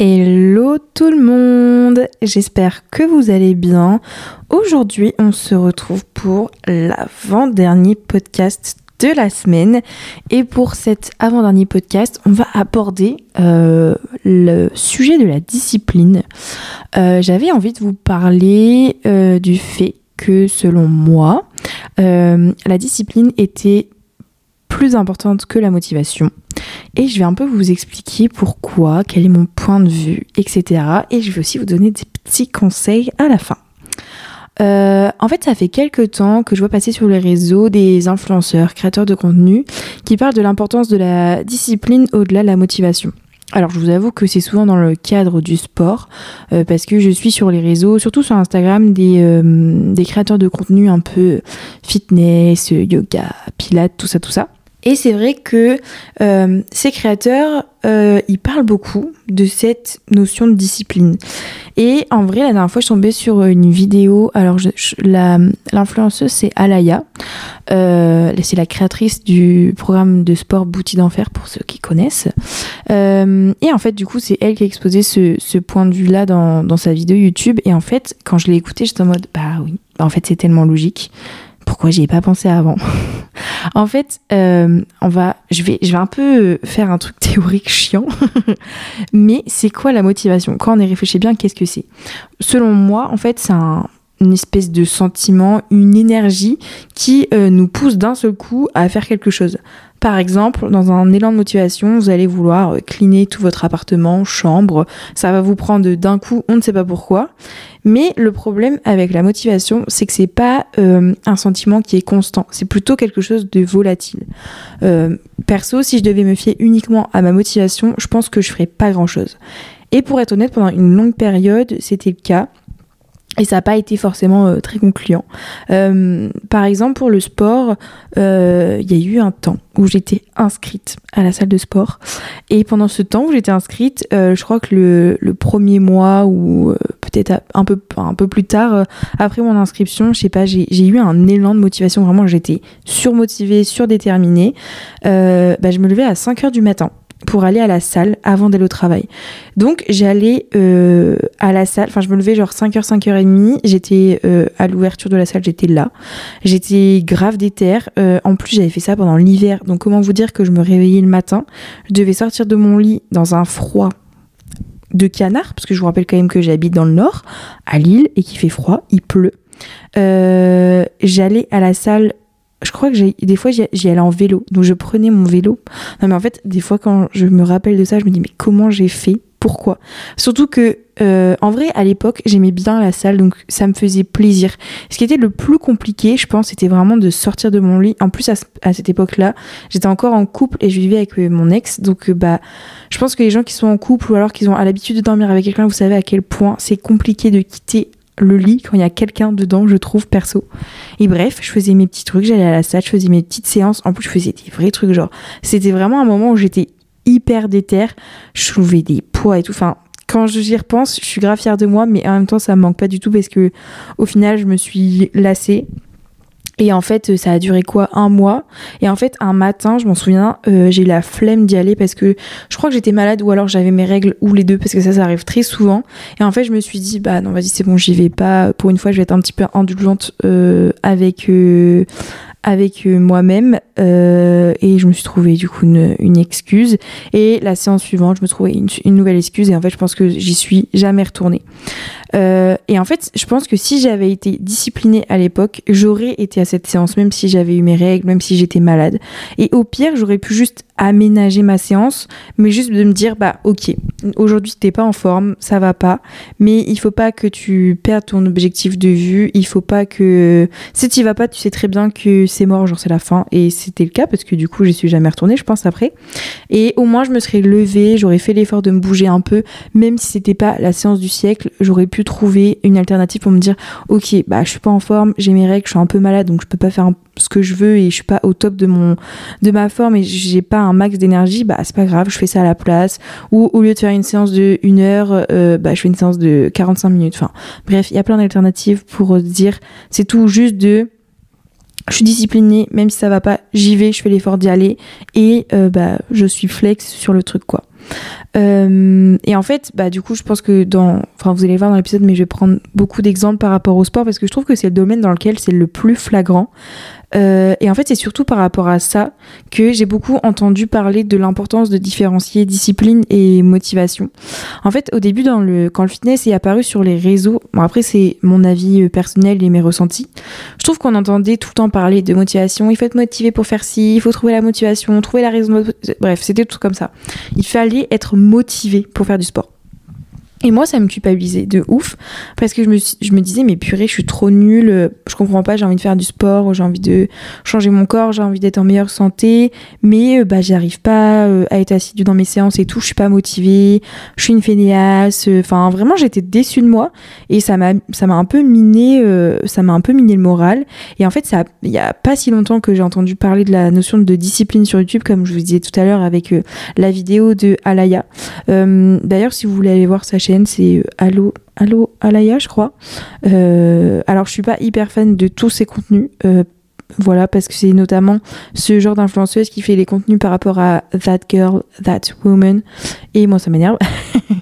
Hello tout le monde, j'espère que vous allez bien. Aujourd'hui on se retrouve pour l'avant-dernier podcast de la semaine et pour cet avant-dernier podcast on va aborder euh, le sujet de la discipline. Euh, j'avais envie de vous parler euh, du fait que selon moi la discipline était plus importante que la motivation. Et je vais un peu vous expliquer pourquoi, quel est mon point de vue, etc. Et je vais aussi vous donner des petits conseils à la fin. Euh, en fait, ça fait quelques temps que je vois passer sur les réseaux des influenceurs, créateurs de contenu, qui parlent de l'importance de la discipline au-delà de la motivation. Alors je vous avoue que c'est souvent dans le cadre du sport, euh, parce que je suis sur les réseaux, surtout sur Instagram, des, euh, des créateurs de contenu un peu fitness, yoga, pilates, tout ça, tout ça. Et c'est vrai que euh, ces créateurs, euh, ils parlent beaucoup de cette notion de discipline. Et en vrai, la dernière fois, je suis tombée sur une vidéo. Alors, l'influenceuse, c'est Alaya. Euh, c'est la créatrice du programme de sport Bouti d'enfer, pour ceux qui connaissent. et en fait, du coup, c'est elle qui a exposé ce, point de vue-là dans, dans sa vidéo YouTube. Et en fait, quand je l'ai écouté, j'étais en mode, bah oui, en fait, c'est tellement logique pourquoi j'y ai pas pensé avant? En fait, euh, on va, je vais, un peu faire un truc théorique chiant, mais c'est quoi la motivation? Quand on y réfléchit bien, qu'est-ce que c'est? Selon moi, en fait, c'est une espèce de sentiment, une énergie qui euh, nous pousse d'un seul coup à faire quelque chose. Par exemple, dans un élan de motivation, vous allez vouloir euh, cleaner tout votre appartement, chambre, ça va vous prendre d'un coup, on ne sait pas pourquoi. Mais le problème avec la motivation, c'est que c'est pas euh, un sentiment qui est constant, c'est plutôt quelque chose de volatile. Euh, perso, si je devais me fier uniquement à ma motivation, je pense que je ferais pas grand chose. Et pour être honnête, pendant une longue période, c'était le cas. Et ça n'a pas été forcément euh, très concluant. Euh, par exemple, pour le sport, euh, il y a eu un temps où j'étais inscrite à la salle de sport. Et pendant ce temps où j'étais inscrite, je crois que le, le, premier mois ou peut-être un peu, un peu plus tard, après mon inscription, je sais pas, j'ai eu un élan de motivation. Vraiment, j'étais surmotivée, surdéterminée. Bah, je me levais à 5 heures du matin pour aller à la salle avant d'aller au travail. Donc j'allais euh, à la salle, enfin je me levais genre 5h, 5h30, j'étais euh, à l'ouverture de la salle, j'étais là. J'étais grave déter. Euh, en plus j'avais fait ça pendant l'hiver, donc comment vous dire que je me réveillais le matin, je devais sortir de mon lit dans un froid de canard, parce que je vous rappelle quand même que j'habite dans le nord, à Lille, et qu'il fait froid, il pleut. j'allais à la salle je crois que des fois j'y allais en vélo. Donc je prenais mon vélo. Non mais en fait des fois quand je me rappelle de ça je me dis mais comment j'ai fait? Pourquoi? Surtout que euh, en vrai à l'époque j'aimais bien la salle. Donc ça me faisait plaisir. Ce qui était le plus compliqué je pense c'était vraiment de sortir de mon lit. En plus à, cette époque là j'étais encore en couple et je vivais avec euh, mon ex. Donc euh, bah je pense que les gens qui sont en couple ou alors qui ont l'habitude de dormir avec quelqu'un vous savez à quel point c'est compliqué de quitter le lit quand il y a quelqu'un dedans, je trouve, perso. Et bref, je faisais mes petits trucs, j'allais à la salle, je faisais mes petites séances. En plus, je faisais des vrais trucs, genre, c'était vraiment un moment où j'étais hyper déter, je soulevais des poids et tout. Enfin, quand j'y repense, je suis grave fière de moi, mais en même temps, ça me manque pas du tout parce que, au final, je me suis lassée. Et en fait, ça a duré quoi Un mois. Et en fait, un matin, je m'en souviens, euh, j'ai eu la flemme d'y aller parce que je crois que j'étais malade ou alors j'avais mes règles ou les deux parce que ça, ça arrive très souvent. Et en fait, je me suis dit, bah non, vas-y, c'est bon, j'y vais pas. Pour une fois, je vais être un petit peu indulgente euh, avec euh, avec moi-même et je me suis trouvé du coup une, une, excuse et la séance suivante je me trouvais une, une, nouvelle excuse et en fait je pense que j'y suis jamais retournée euh, et en fait, je pense que si j'avais été disciplinée à l'époque, j'aurais été à cette séance, même si j'avais eu mes règles, même si j'étais malade. Et au pire, j'aurais pu juste aménager ma séance, mais juste de me dire, bah ok, aujourd'hui t'es pas en forme, ça va pas, mais il faut pas que tu perdes ton objectif de vue, il faut pas que... Si tu vas pas, tu sais très bien que c'est mort, genre c'est la fin, et c'était le cas, parce que du coup, j'y suis jamais retournée, je pense, après. Et au moins, je me serais levée, j'aurais fait l'effort de me bouger un peu, même si c'était pas la séance du siècle, j'aurais pu trouver une alternative pour me dire ok bah je suis pas en forme j'ai mes règles je suis un peu malade donc je peux pas faire ce que je veux et je suis pas au top de mon de ma forme et j'ai pas max d'énergie bah c'est pas grave je fais ça à la place ou au lieu de faire une séance de une heure euh, bah je fais une séance de 45 minutes enfin bref il y a plein d'alternatives pour dire c'est tout juste de je suis disciplinée, même si ça va pas, j'y vais, je fais l'effort d'y aller et euh, bah je suis flex sur le truc quoi. et en fait, bah, du coup, je pense que dans. Enfin, vous allez voir dans l'épisode, mais je vais prendre beaucoup d'exemples par rapport au sport parce que je trouve que c'est le domaine dans lequel c'est le plus flagrant. Euh, et en fait, c'est surtout par rapport à ça que j'ai beaucoup entendu parler de l'importance de différencier discipline et motivation. En fait, au début, dans le, quand le fitness est apparu sur les réseaux, bon après c'est mon avis euh, personnel et mes ressentis, je trouve qu'on entendait tout le temps parler de motivation. Il faut être motivé pour faire ci, il faut trouver la motivation, trouver la raison. Bref, c'était tout comme ça. Il fallait être motivé pour faire du sport. Et moi, ça me culpabilisait de ouf parce que je me, je me disais, mais purée, je suis trop nulle, je comprends pas, j'ai envie de faire du sport, j'ai envie de changer mon corps, j'ai envie d'être en meilleure santé, mais euh, bah, j'arrive pas euh, à être assidue dans mes séances et tout, je suis pas motivée, je suis une fainéasse, euh, enfin vraiment, j'étais déçue de moi et ça m'a, un peu miné, ça m'a un peu miné le moral. Et en fait, il y a pas si longtemps que j'ai entendu parler de la notion de discipline sur YouTube, comme je vous disais tout à l'heure avec la vidéo de Alaya. D'ailleurs, si vous voulez aller voir sa chaîne, c'est euh, Allo, Allo Alaya, je crois. Euh, alors, je suis pas hyper fan de tous ses contenus. Euh, voilà, parce que c'est notamment ce genre d'influenceuse qui fait les contenus par rapport à That Girl, That Woman. Et moi, ça m'énerve.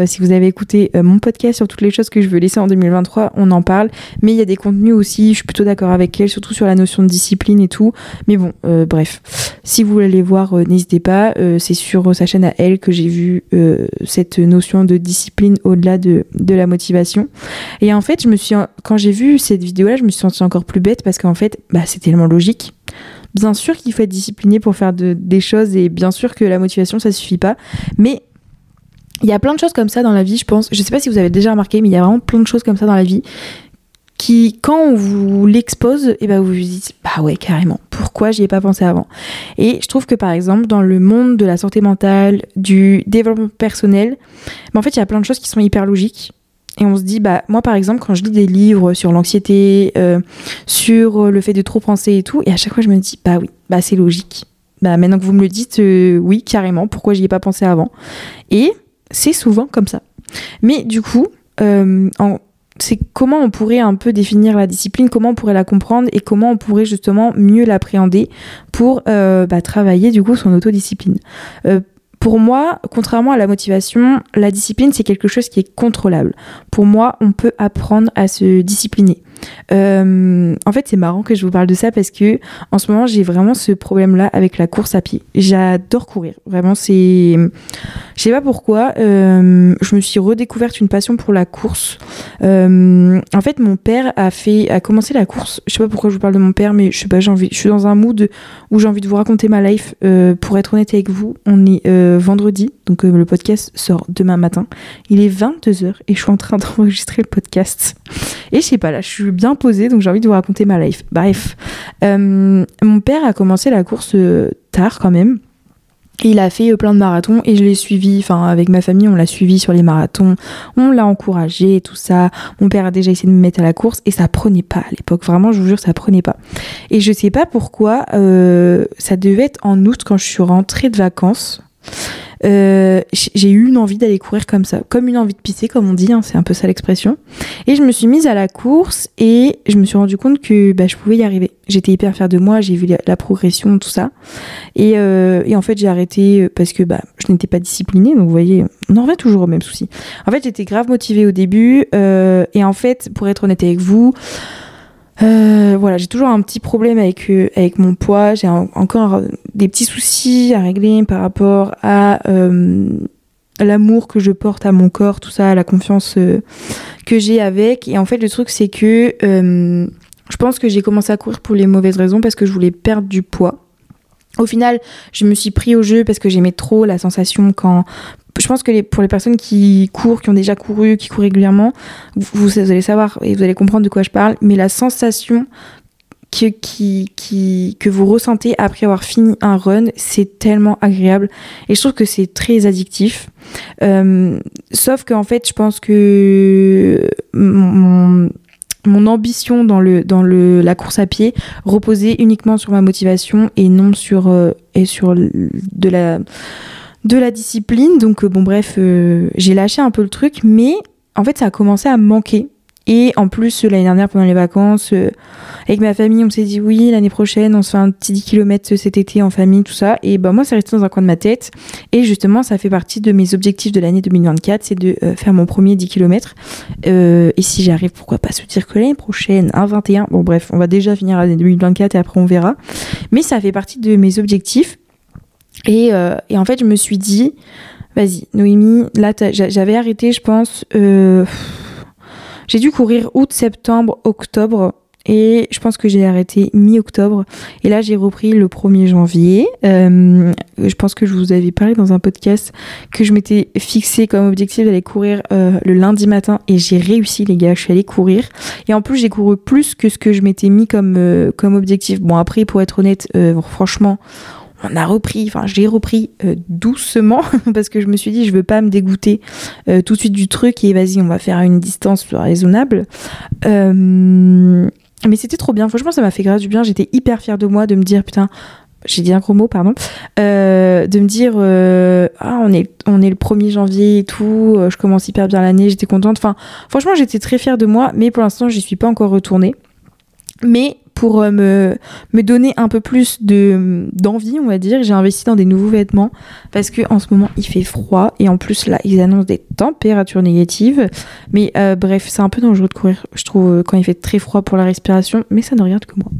Euh, si vous avez écouté euh, mon podcast sur toutes les choses que je veux laisser en 2023, on en parle. Mais il y a des contenus aussi, je suis plutôt d'accord avec elle, surtout sur la notion de discipline et tout. Mais bon, euh, bref. Si vous voulez les voir, n'hésitez pas. c'est sur sa chaîne à elle que j'ai vu cette notion de discipline au-delà de, de la motivation. Et en fait, je me suis, quand j'ai vu cette vidéo-là, je me suis sentie encore plus bête parce qu'en fait, bah, c'est tellement logique. Bien sûr qu'il faut être discipliné pour faire des choses et bien sûr que la motivation ça suffit pas, mais il y a plein de choses comme ça dans la vie, je pense. Je sais pas si vous avez déjà remarqué, mais il y a vraiment plein de choses comme ça dans la vie qui, quand on vous l'expose, et eh ben vous vous dites, bah ouais, carrément, pourquoi j'y ai pas pensé avant? Et je trouve que par exemple, dans le monde de la santé mentale, du développement personnel, bah, en fait, il y a plein de choses qui sont hyper logiques. Et on se dit, bah, moi par exemple, quand je lis des livres sur l'anxiété, euh, sur le fait de trop penser et tout, et à chaque fois je me dis, bah oui, bah c'est logique. Bah maintenant que vous me le dites, euh, oui, carrément, pourquoi j'y ai pas pensé avant? Et c'est souvent comme ça. Mais du coup, euh, c'est comment on pourrait un peu définir la discipline, comment on pourrait la comprendre et comment on pourrait justement mieux l'appréhender pour euh, bah, travailler du coup son autodiscipline. Euh, pour moi, contrairement à la motivation, la discipline, c'est quelque chose qui est contrôlable. Pour moi, on peut apprendre à se discipliner. Euh, en fait, c'est marrant que je vous parle de ça parce que en ce moment, j'ai vraiment ce problème-là avec la course à pied. J'adore courir. Vraiment, c'est. Je sais pas pourquoi. Euh, je me suis redécouverte une passion pour la course. Euh, en fait, mon père a fait, a commencé la course. Je sais pas pourquoi je vous parle de mon père, mais je sais pas. J'ai envie. Je suis dans un mood où j'ai envie de vous raconter ma life. pour être honnête avec vous, on est vendredi, donc le podcast sort demain matin. Il est 22 h et je suis en train d'enregistrer le podcast. Et je sais pas là, je suis bien posée, donc j'ai envie de vous raconter ma life. Bref, euh, mon père a commencé la course euh, tard quand même. il a fait euh, plein de marathons et je l'ai suivi, enfin avec ma famille on l'a suivi sur les marathons, on l'a encouragé tout ça. Mon père a déjà essayé de me mettre à la course et ça prenait pas à l'époque, vraiment je vous jure ça prenait pas. Et je sais pas pourquoi, ça devait être en août quand je suis rentrée de vacances. Euh, j'ai eu une envie d'aller courir comme ça, comme une envie de pisser, comme on dit, hein, c'est un peu ça l'expression. Et je me suis mise à la course et je me suis rendu compte que bah, je pouvais y arriver. J'étais hyper fière de moi, j'ai vu la, progression, tout ça. Et, euh, et en fait, j'ai arrêté parce que bah, je n'étais pas disciplinée. Donc, vous voyez, on en revient toujours au même souci. En fait, j'étais grave motivée au début. Euh, et en fait, pour être honnête avec vous, euh, voilà, j'ai toujours un petit problème avec, euh, mon poids. J'ai encore des petits soucis à régler par rapport à euh, l'amour que je porte à mon corps, tout ça, la confiance que j'ai avec. Et en fait, le truc, c'est que je pense que j'ai commencé à courir pour les mauvaises raisons parce que je voulais perdre du poids. Au final, je me suis pris au jeu parce que j'aimais trop la sensation quand je pense que pour les personnes qui courent, qui ont déjà couru, qui courent régulièrement, vous, allez savoir et vous allez comprendre de quoi je parle, mais la sensation que, qui, que vous ressentez après avoir fini un run, c'est tellement agréable. Et je trouve que c'est très addictif. Euh, sauf qu'en fait, je pense que mon, mon ambition dans, le, dans le, la course à pied reposait uniquement sur ma motivation et non sur, euh, et sur de la de la discipline. Donc, euh, bon, bref, euh, j'ai lâché un peu le truc, mais en fait, ça a commencé à me manquer. Et en plus, l'année dernière, pendant les vacances, euh, avec ma famille, on s'est dit oui, l'année prochaine, on se fait un petit 10 km cet été en famille, tout ça. Et ben moi, ça resté dans un coin de ma tête. Et justement, ça fait partie de mes objectifs de l'année 2024, c'est de euh, faire mon premier 10 km. et si j'arrive, pourquoi pas se dire que l'année prochaine, un 21. Bon, bref, on va déjà finir l'année 2024 et après on verra. Mais ça fait partie de mes objectifs. Et, et en fait, je me suis dit, vas-y, Noémie, là, j'avais arrêté, je pense. Euh, j'ai dû courir août, septembre, octobre. Et je pense que j'ai arrêté mi-octobre. Et là, j'ai repris le 1er janvier. Euh, je pense que je vous avais parlé dans un podcast que je m'étais fixé comme objectif d'aller courir euh, le lundi matin. Et j'ai réussi, les gars. Je suis allée courir. Et en plus, j'ai couru plus que ce que je m'étais mis comme, comme objectif. Bon, après, pour être honnête, franchement, on a repris, enfin j'ai repris euh, doucement parce que je me suis dit je veux pas me dégoûter euh, tout de suite du truc et vas-y on va faire une distance raisonnable. Euh, mais c'était trop bien, franchement ça m'a fait grave du bien, j'étais hyper fière de moi de me dire putain j'ai dit un gros mot, pardon, de me dire ah on est le 1er janvier et tout, je commence hyper bien l'année, j'étais contente. Enfin franchement j'étais très fière de moi, mais pour l'instant j'y suis pas encore retournée. Mais pour euh, me, donner un peu plus de d'envie, on va dire, j'ai investi dans des nouveaux vêtements parce que en ce moment il fait froid et en plus là ils annoncent des températures négatives. Mais euh, bref, c'est un peu dangereux de courir, je trouve, quand il fait très froid pour la respiration, mais ça ne regarde que moi.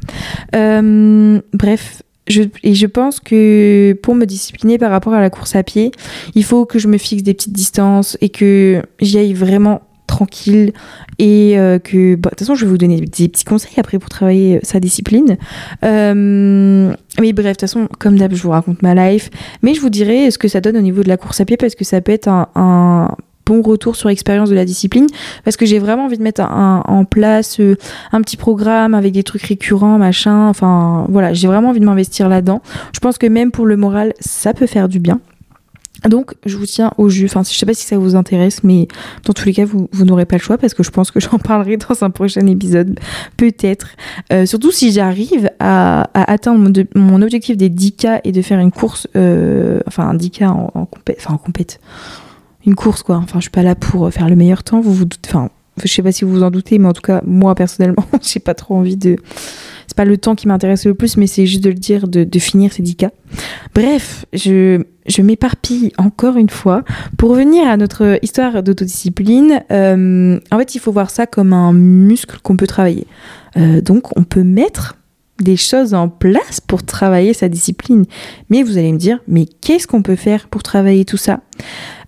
Euh, bref, je, et je pense que pour me discipliner par rapport à la course à pied, il faut que je me fixe des petites distances et que j'y aille vraiment tranquille et euh, que bah, de toute façon je vais vous donner des petits conseils après pour travailler euh, sa discipline. Euh, mais bref de toute façon comme d'hab je vous raconte ma life. Mais je vous dirai ce que ça donne au niveau de la course à pied parce que ça peut être un, bon retour sur l'expérience de la discipline. Parce que j'ai vraiment envie de mettre en place un petit programme avec des trucs récurrents machin. Enfin voilà j'ai vraiment envie de m'investir là-dedans. Je pense que même pour le moral ça peut faire du bien donc, je vous tiens au jus. Enfin, je sais pas si ça vous intéresse, mais dans tous les cas, vous, n'aurez pas le choix parce que je pense que j'en parlerai dans un prochain épisode, peut-être. Euh, surtout si j'arrive à, atteindre mon, objectif des 10K et de faire une course, euh, enfin, un 10K en, en compète, enfin, en compète. Une course, quoi. Enfin, je suis pas là pour faire le meilleur temps. Vous vous doutez, enfin, je sais pas si vous vous en doutez, mais en tout cas, moi, personnellement, j'ai pas trop envie de c'est pas le temps qui m'intéresse le plus, mais c'est juste de le dire, de, finir ces 10 cas. Bref, je, je m'éparpille encore une fois. Pour revenir à notre histoire d'autodiscipline, euh, en fait, il faut voir ça comme un muscle qu'on peut travailler. Euh, donc, on peut mettre des choses en place pour travailler sa discipline. Mais vous allez me dire, mais qu'est-ce qu'on peut faire pour travailler tout ça?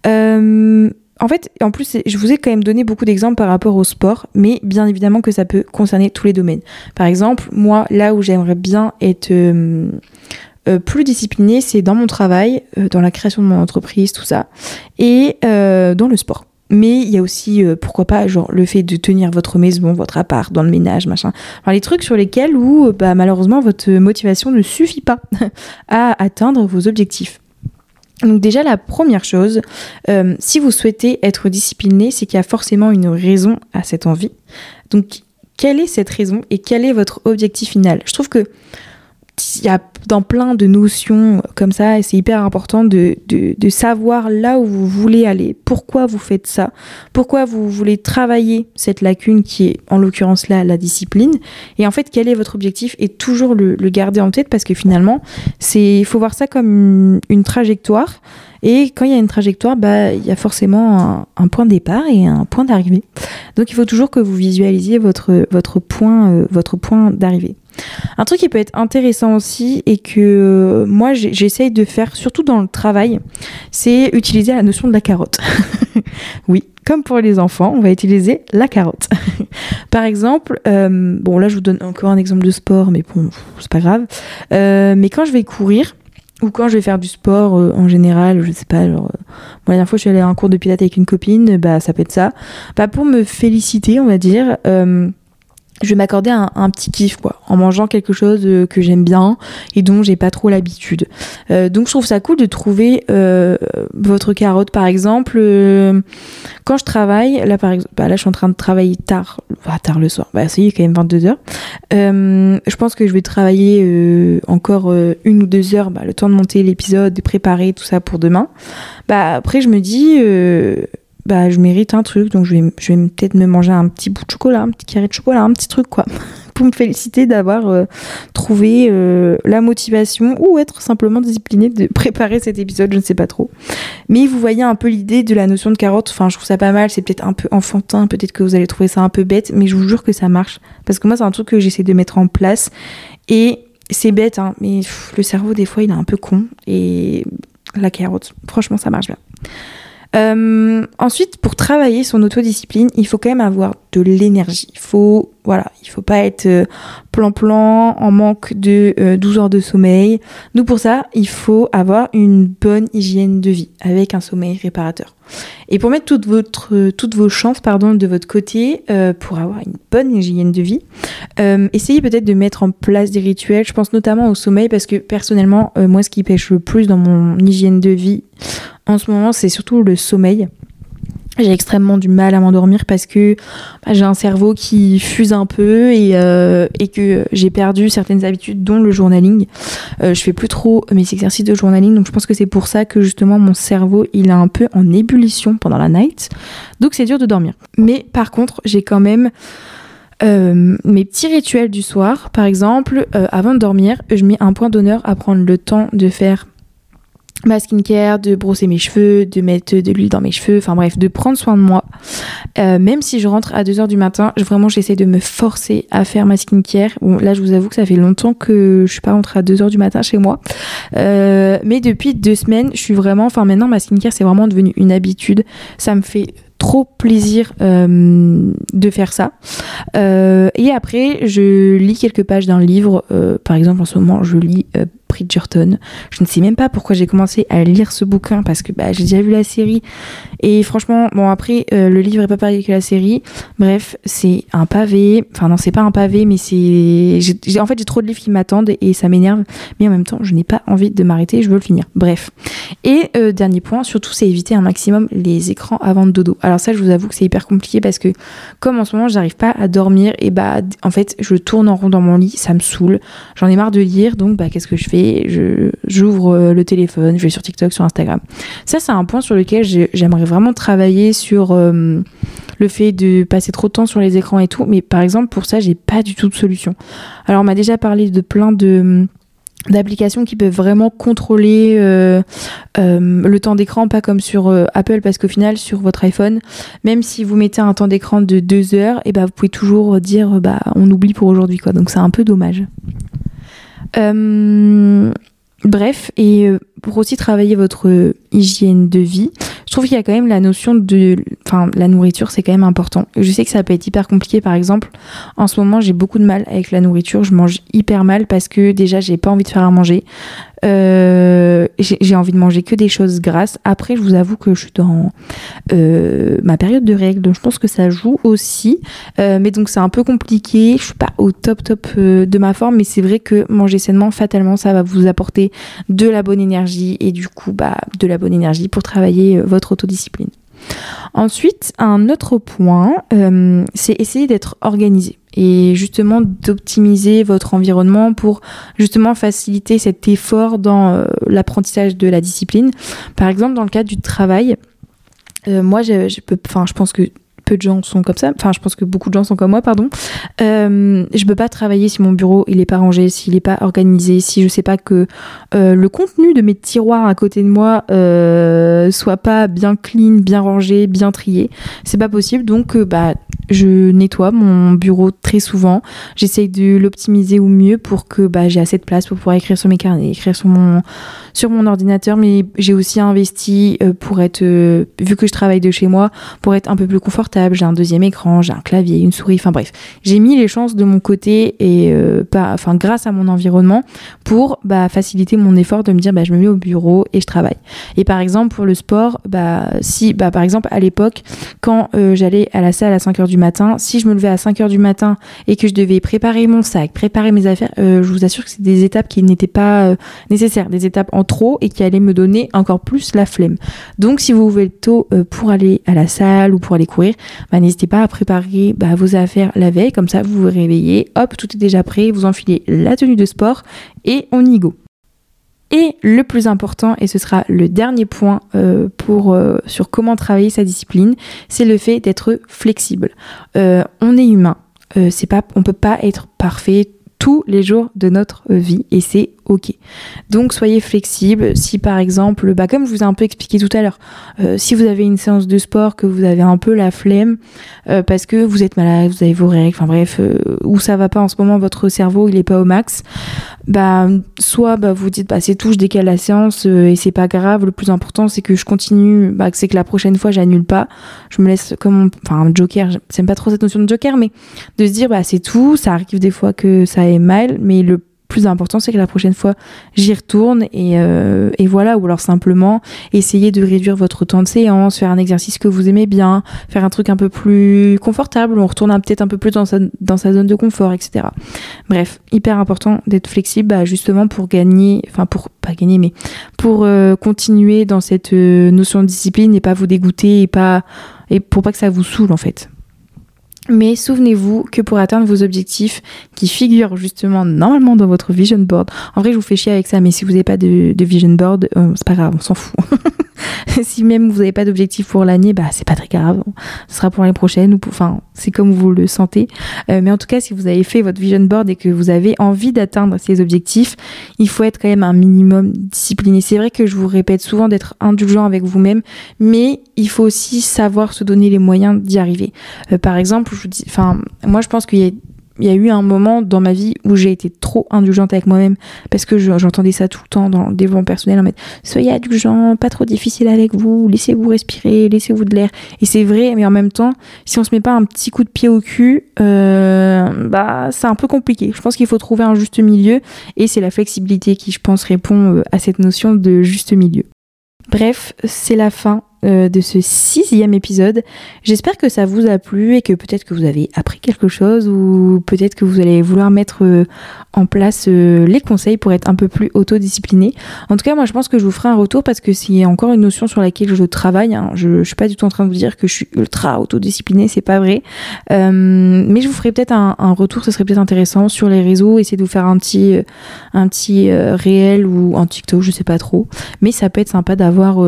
Euh, en fait, en plus, je vous ai quand même donné beaucoup d'exemples par rapport au sport, mais bien évidemment que ça peut concerner tous les domaines. Par exemple, moi, là où j'aimerais bien être euh, plus disciplinée, c'est dans mon travail, euh, dans la création de mon entreprise, tout ça, et dans le sport. Mais il y a aussi, pourquoi pas, genre le fait de tenir votre maison, votre appart, dans le ménage, machin. Les trucs sur lesquels où, bah, malheureusement, votre motivation ne suffit pas à atteindre vos objectifs. Donc déjà la première chose, euh, si vous souhaitez être discipliné, c'est qu'il y a forcément une raison à cette envie. Donc quelle est cette raison et quel est votre objectif final? Je trouve que il y a dans plein de notions comme ça et c'est hyper important de, de, savoir là où vous voulez aller, pourquoi vous faites ça, pourquoi vous voulez travailler cette lacune qui est en l'occurrence là la discipline? Et en fait quel est votre objectif? Et toujours le, garder en tête parce que finalement c'est il faut voir ça comme une, trajectoire. Et quand il y a une trajectoire bah il y a forcément un, point de départ et un point d'arrivée. Donc il faut toujours que vous visualisiez votre votre point euh, votre point d'arrivée un truc qui peut être intéressant aussi et que euh, moi j'essaye de faire, surtout dans le travail, c'est utiliser la notion de la carotte. oui, comme pour les enfants, on va utiliser la carotte. Par exemple, euh, bon là je vous donne encore un exemple de sport, mais bon, c'est pas grave. Euh, mais quand je vais courir, ou quand je vais faire du sport en général, je sais pas, la dernière fois je suis allée à un cours de pilates avec une copine, bah ça peut être ça. Bah, pour me féliciter, on va dire, je vais m'accorder un, petit kiff quoi en mangeant quelque chose euh, que j'aime bien et dont j'ai pas trop l'habitude. Euh, donc je trouve ça cool de trouver euh, votre carotte par exemple quand je travaille là par exemple bah, là je suis en train de travailler tard tard le soir bah ça y est quand même 22 heures je pense que je vais travailler encore une ou deux heures bah, le temps de monter l'épisode de préparer tout ça pour demain. Bah après je me dis bah je mérite un truc, donc je vais, je vais peut-être me manger un petit bout de chocolat, un petit carré de chocolat, un petit truc quoi, pour me féliciter d'avoir euh, trouvé euh, la motivation ou être simplement discipliné de préparer cet épisode, je ne sais pas trop. Mais vous voyez un peu l'idée de la notion de carotte, enfin je trouve ça pas mal, c'est peut-être un peu enfantin, peut-être que vous allez trouver ça un peu bête, mais je vous jure que ça marche. Parce que moi c'est un truc que j'essaie de mettre en place et c'est bête, hein, mais le cerveau des fois il est un peu con et la carotte, franchement ça marche bien. Euh, ensuite, pour travailler son autodiscipline, il faut quand même avoir de l'énergie. Il faut, voilà, il faut pas être euh, plan-plan en manque de 12 euh, heures de sommeil. Nous, pour ça, il faut avoir une bonne hygiène de vie avec un sommeil réparateur. Et pour mettre toutes vos chances pardon, de votre côté, pour avoir une bonne hygiène de vie, essayez peut-être de mettre en place des rituels. Je pense notamment au sommeil parce que personnellement, moi, ce qui pêche le plus dans mon hygiène de vie en ce moment, c'est surtout le sommeil. J'ai extrêmement du mal à m'endormir parce que bah, j'ai un cerveau qui fuse un peu et, euh, et que j'ai perdu certaines habitudes, dont le journaling. Euh, je fais plus trop mes exercices de journaling, donc je pense que c'est pour ça que justement mon cerveau il est un peu en ébullition pendant la night. Donc c'est dur de dormir. Mais par contre, j'ai quand même euh, mes petits rituels du soir. Par exemple, avant de dormir, je mets un point d'honneur à prendre le temps de faire ma skincare, de brosser mes cheveux, de mettre de l'huile dans mes cheveux, enfin bref, de prendre soin de moi. Euh, même si je rentre à 2h du matin, vraiment j'essaie de me forcer à faire ma skincare. Bon, là je vous avoue que ça fait longtemps que je suis pas rentrée à 2h du matin chez moi. Euh, mais depuis deux semaines, je suis vraiment, enfin maintenant ma skincare c'est vraiment devenu une habitude. Ça me fait trop plaisir euh, de faire ça. et après, je lis quelques pages d'un livre. par exemple, en ce moment, je lis Bridgerton. Je ne sais même pas pourquoi j'ai commencé à lire ce bouquin parce que bah, j'ai déjà vu la série. Et franchement, bon après, euh, le livre est pas pareil que la série. Bref, c'est un pavé. Enfin non, c'est pas un pavé, mais c'est... En fait, j'ai trop de livres qui m'attendent et ça m'énerve. Mais en même temps, je n'ai pas envie de m'arrêter, je veux le finir. Bref. Et euh, dernier point, surtout, c'est éviter un maximum les écrans avant de dodo. Alors ça, je vous avoue que c'est hyper compliqué parce que comme en ce moment, j'arrive pas à dormir, et bah en fait, je tourne en rond dans mon lit, ça me saoule. J'en ai marre de lire, donc bah qu'est-ce que je fais? J'ouvre euh, le téléphone, je vais sur TikTok, sur Instagram. Ça, c'est un point sur lequel j'aimerais vraiment travailler sur euh, le fait de passer trop de temps sur les écrans et tout. Mais par exemple, pour ça, j'ai pas du tout de solution. Alors, on m'a déjà parlé de plein de d'applications qui peuvent vraiment contrôler euh, le temps d'écran, pas comme sur Apple, parce qu'au final, sur votre iPhone, même si vous mettez un temps d'écran de deux heures, et eh ben, vous pouvez toujours dire bah, on oublie pour aujourd'hui. quoi. Donc c'est un peu dommage. Euh, bref, et euh, pour aussi travailler votre hygiène de vie, je trouve qu'il y a quand même la notion de... Enfin, la nourriture, c'est quand même important. Je sais que ça peut être hyper compliqué, par exemple. En ce moment, j'ai beaucoup de mal avec la nourriture. Je mange hyper mal parce que déjà, j'ai pas envie de faire à manger. Euh, j'ai envie de manger que des choses grasses. Après, je vous avoue que je suis dans euh, ma période de règles, donc je pense que ça joue aussi. Euh, mais donc c'est un peu compliqué. Je suis pas au top top de ma forme, mais c'est vrai que manger sainement, fatalement, ça va vous apporter de la bonne énergie et du coup, bah, de la bonne énergie pour travailler votre autodiscipline. Ensuite, un autre point, c'est essayer d'être organisé et justement d'optimiser votre environnement pour justement faciliter cet effort dans euh, l'apprentissage de la discipline. Par exemple, dans le cadre du travail, euh, moi, je, peux, enfin, je pense que peu de gens sont comme ça. Enfin, je pense que beaucoup de gens sont comme moi, pardon. Euh, je peux pas travailler si mon bureau il est pas rangé, s'il est pas organisé, si je sais pas que euh, le contenu de mes tiroirs à côté de moi euh, soit pas bien clean, bien rangé, bien trié. C'est pas possible. Donc, euh, bah, je nettoie mon bureau très souvent. J'essaye de l'optimiser au mieux pour que bah, j'ai assez de place pour pouvoir écrire sur mes carnets, écrire sur mon sur mon ordinateur. Mais j'ai aussi investi pour être, vu que je travaille de chez moi, pour être un peu plus confortable j'ai un deuxième écran, j'ai un clavier, une souris, enfin bref. J'ai mis les chances de mon côté et euh, pas, enfin grâce à mon environnement pour bah, faciliter mon effort de me dire bah, je me mets au bureau et je travaille. Et par exemple pour le sport, bah, si, bah, par exemple à l'époque quand euh, j'allais à la salle à 5h du matin, si je me levais à 5h du matin et que je devais préparer mon sac, préparer mes affaires, euh, je vous assure que c'est des étapes qui n'étaient pas nécessaires, des étapes en trop et qui allaient me donner encore plus la flemme. Donc si vous ouvrez le tôt pour aller à la salle ou pour aller courir, bah, n'hésitez pas à préparer bah, vos affaires la veille, comme ça vous vous réveillez, hop, tout est déjà prêt, vous enfilez la tenue de sport et on y go. Et le plus important, et ce sera le dernier point euh, euh, sur comment travailler sa discipline, c'est le fait d'être flexible. Euh, on est humain, c'est pas, on peut pas être parfait tous les jours de notre vie et c'est ok. Donc soyez flexible. Si par exemple, bah, comme je vous ai un peu expliqué tout à l'heure, euh, si vous avez une séance de sport, que vous avez un peu la flemme euh, parce que vous êtes malade, vous avez vos règles, enfin bref, euh, ou ça va pas en ce moment, votre cerveau il est pas au max, bah soit bah, vous dites bah c'est tout, je décale la séance et c'est pas grave. Le plus important c'est que je continue, bah, c'est que la prochaine fois j'annule pas, je me laisse comme enfin un joker. J'aime pas trop cette notion de joker, mais de se dire bah c'est tout, ça arrive des fois que ça mal, mais le plus important, c'est que la prochaine fois, j'y retourne et, euh, et, voilà. Ou alors simplement essayer de réduire votre temps de séance, faire un exercice que vous aimez bien, faire un truc un peu plus confortable. On retourne peut-être un peu plus dans sa, dans sa zone de confort, etc. Bref, hyper important d'être flexible, bah, justement pour gagner, enfin pour pas gagner, mais pour euh, continuer dans cette euh, notion de discipline et pas vous dégoûter et pas et pour pas que ça vous saoule en fait. Mais souvenez-vous que pour atteindre vos objectifs qui figurent justement normalement dans votre vision board, en vrai je vous fais chier avec ça, mais si vous n'avez pas de, vision board, euh, c'est pas grave, on s'en fout. si même vous n'avez pas d'objectif pour l'année, bah c'est pas très grave. Ce sera pour l'année prochaine ou pour, enfin, c'est comme vous le sentez. Euh, mais en tout cas, si vous avez fait votre vision board et que vous avez envie d'atteindre ces objectifs, il faut être quand même un minimum discipliné. C'est vrai que je vous répète souvent d'être indulgent avec vous-même, mais il faut aussi savoir se donner les moyens d'y arriver. Euh, par exemple, enfin, moi je pense qu'il y a il y a eu un moment dans ma vie où j'ai été trop indulgente avec moi-même parce que j'entendais ça tout le temps dans le développement personnel en mode soyez indulgent, pas trop difficile avec vous, laissez-vous respirer, laissez-vous de l'air. Et c'est vrai, mais en même temps, si on se met pas un petit coup de pied au cul, euh, bah c'est un peu compliqué. Je pense qu'il faut trouver un juste milieu et c'est la flexibilité qui, je pense, répond euh, à cette notion de juste milieu. Bref, c'est la fin euh, de ce sixième épisode. J'espère que ça vous a plu et que peut-être que vous avez appris quelque chose ou peut-être que vous allez vouloir mettre euh, en place euh, les conseils pour être un peu plus autodiscipliné. En tout cas, moi je pense que je vous ferai un retour parce que c'est encore une notion sur laquelle je travaille. Hein. Je, je suis pas du tout en train de vous dire que je suis ultra autodiscipliné, c'est pas vrai. mais je vous ferai peut-être un, retour, ce serait peut-être intéressant sur les réseaux, essayer de vous faire un petit, réel ou un TikTok, je sais pas trop. Mais ça peut être sympa d'avoir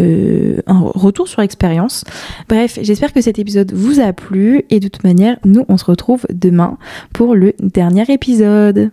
euh, un retour sur expérience. Bref, j'espère que cet épisode vous a plu et de toute manière, nous on se retrouve demain pour le dernier épisode.